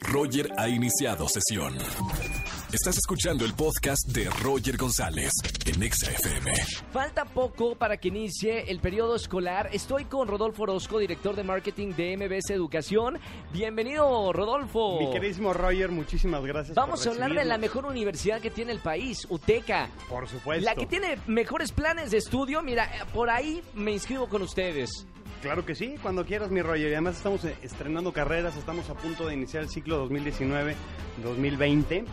Roger ha iniciado sesión. Estás escuchando el podcast de Roger González en Exa FM. Falta poco para que inicie el periodo escolar. Estoy con Rodolfo Orozco, director de marketing de MBS Educación. Bienvenido, Rodolfo. Mi queridísimo Roger, muchísimas gracias. Vamos por a hablar de la mejor universidad que tiene el país, UTECA. Por supuesto. La que tiene mejores planes de estudio. Mira, por ahí me inscribo con ustedes. Claro que sí, cuando quieras, mi Roger. Y además estamos eh, estrenando carreras, estamos a punto de iniciar el ciclo 2019-2020.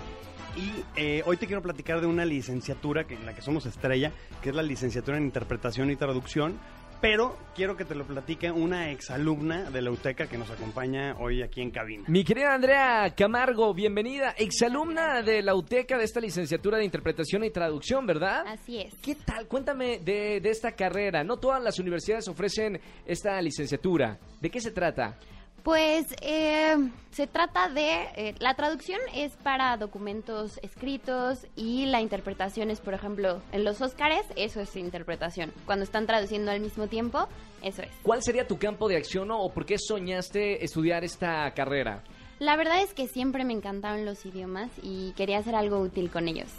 Y eh, hoy te quiero platicar de una licenciatura que, en la que somos estrella, que es la licenciatura en Interpretación y Traducción. Pero quiero que te lo platique una exalumna de la UTECA que nos acompaña hoy aquí en cabina. Mi querida Andrea Camargo, bienvenida, exalumna de la UTECA de esta licenciatura de Interpretación y Traducción, ¿verdad? Así es. ¿Qué tal? Cuéntame de, de esta carrera. No todas las universidades ofrecen esta licenciatura. ¿De qué se trata? Pues eh, se trata de... eh, la traducción es para documentos escritos y la interpretación es, por ejemplo, en los Óscares, eso es interpretación. Cuando están traduciendo al mismo tiempo, eso es. ¿Cuál sería tu campo de acción o por qué soñaste estudiar esta carrera? La verdad es que siempre me encantaron los idiomas y quería hacer algo útil con ellos.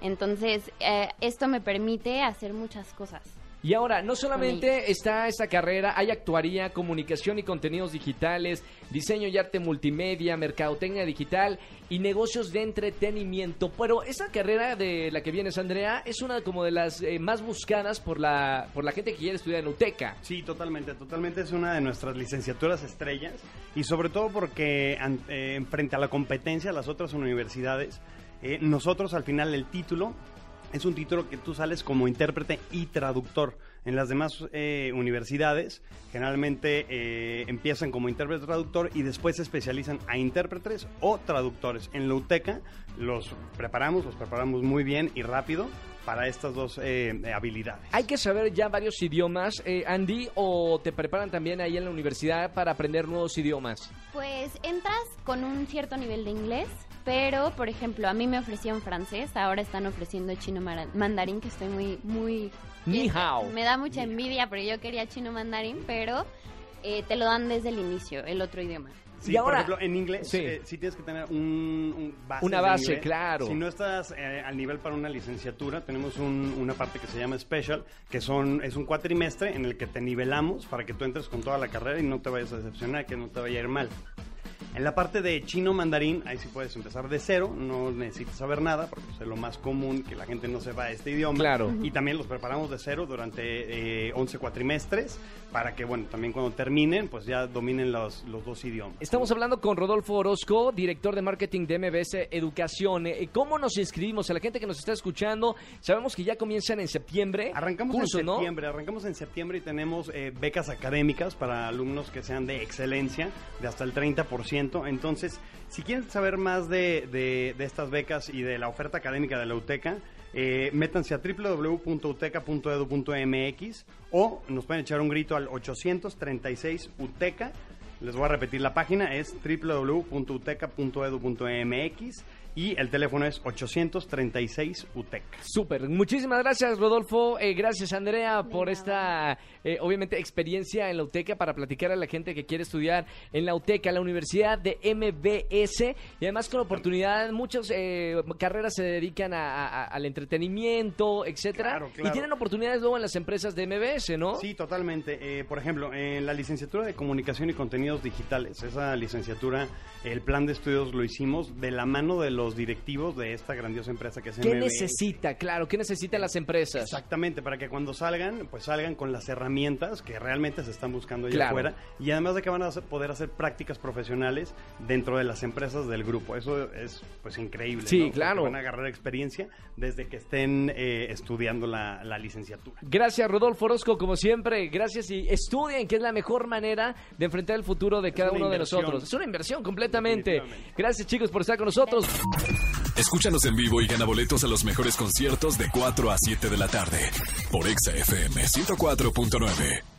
Entonces, eh, esto me permite hacer muchas cosas. Y ahora, no solamente está esta carrera, hay actuaría, comunicación y contenidos digitales, diseño y arte multimedia, mercadotecnia digital y negocios de entretenimiento. Pero esta carrera de la que vienes, Andrea, es una como de las eh, más buscadas por la, por la gente que quiere estudiar en UTECA. Sí, totalmente, totalmente es una de nuestras licenciaturas estrellas y sobre todo porque eh, frente a la competencia de las otras universidades, eh, nosotros al final el título es un título que tú sales como intérprete y traductor. En las demás eh, universidades generalmente eh, empiezan como intérprete traductor y después se especializan a intérpretes o traductores. En la UTECA los preparamos, los preparamos muy bien y rápido para estas dos eh, habilidades. ¿Hay que saber ya varios idiomas, eh, Andy, o te preparan también ahí en la universidad para aprender nuevos idiomas? Pues entras con un cierto nivel de inglés, pero por ejemplo, a mí me ofrecían francés, ahora están ofreciendo chino mandarín, que estoy muy, muy... Ni hao. Me da mucha envidia, porque yo quería chino mandarín, pero eh, te lo dan desde el inicio, el otro idioma. Sí, Y ahora- por ejemplo, en inglés Sí. sí tienes que tener un, un base Una base, claro. Si no estás eh, al nivel para una licenciatura, tenemos un- una parte que se llama Special, que son es un cuatrimestre en el que te nivelamos para que tú entres con toda la carrera y no te vayas a decepcionar, que no te vaya a ir mal. En la parte de chino mandarín, ahí sí puedes empezar de cero, no necesitas saber nada, porque es lo más común que la gente no sepa este idioma. Claro. Y también los preparamos de cero durante eh, 11 cuatrimestres, para que, bueno, también cuando terminen, pues ya dominen los, los dos idiomas. Estamos hablando con Rodolfo Orozco, director de marketing de MBS Educación. Eh, ¿Cómo nos inscribimos? A la gente que nos está escuchando, sabemos que ya comienzan en septiembre. Arrancamos curso, en ¿no? septiembre, arrancamos en septiembre y tenemos eh, becas académicas para alumnos que sean de excelencia, de hasta el 30%. Entonces, si quieren saber más de, estas becas y de la oferta académica de la UTECA, eh, métanse a www.uteca.edu.mx o nos pueden echar un grito al 836 UTECA. Les voy a repetir la página, es www.uteca.edu.mx y el teléfono es 836 UTECA. Súper. Muchísimas gracias, Rodolfo. Eh, gracias, Andrea, por esta, eh, obviamente, experiencia en la UTECA para platicar a la gente que quiere estudiar en la UTECA, la Universidad de MBS. Y además, con oportunidad, muchas eh, carreras se dedican a- a- al entretenimiento, etcétera. Claro, claro. Y tienen oportunidades luego en las empresas de MBS, ¿no? Sí, totalmente. Eh, por ejemplo, en la licenciatura de Comunicación y Contenidos Digitales, esa licenciatura, el plan de estudios lo hicimos de la mano de los directivos de esta grandiosa empresa que es ¿Qué necesita? Claro, ¿qué necesitan las empresas? Exactamente, para que cuando salgan, pues salgan con las herramientas que realmente se están buscando allá Claro. afuera y además de que van a poder hacer prácticas profesionales dentro de las empresas del grupo. Eso es pues increíble. Sí, ¿no? Porque claro. Van a agarrar experiencia desde que estén eh, estudiando la, la licenciatura. Gracias, Rodolfo Orozco, como siempre. Gracias y estudien, que es la mejor manera de enfrentar el futuro de cada uno de inversión. nosotros. Es una inversión completamente. Gracias, chicos, por estar con nosotros. Escúchanos en vivo y gana boletos a los mejores conciertos de 4 a 7 de la tarde por Exa FM 104.9.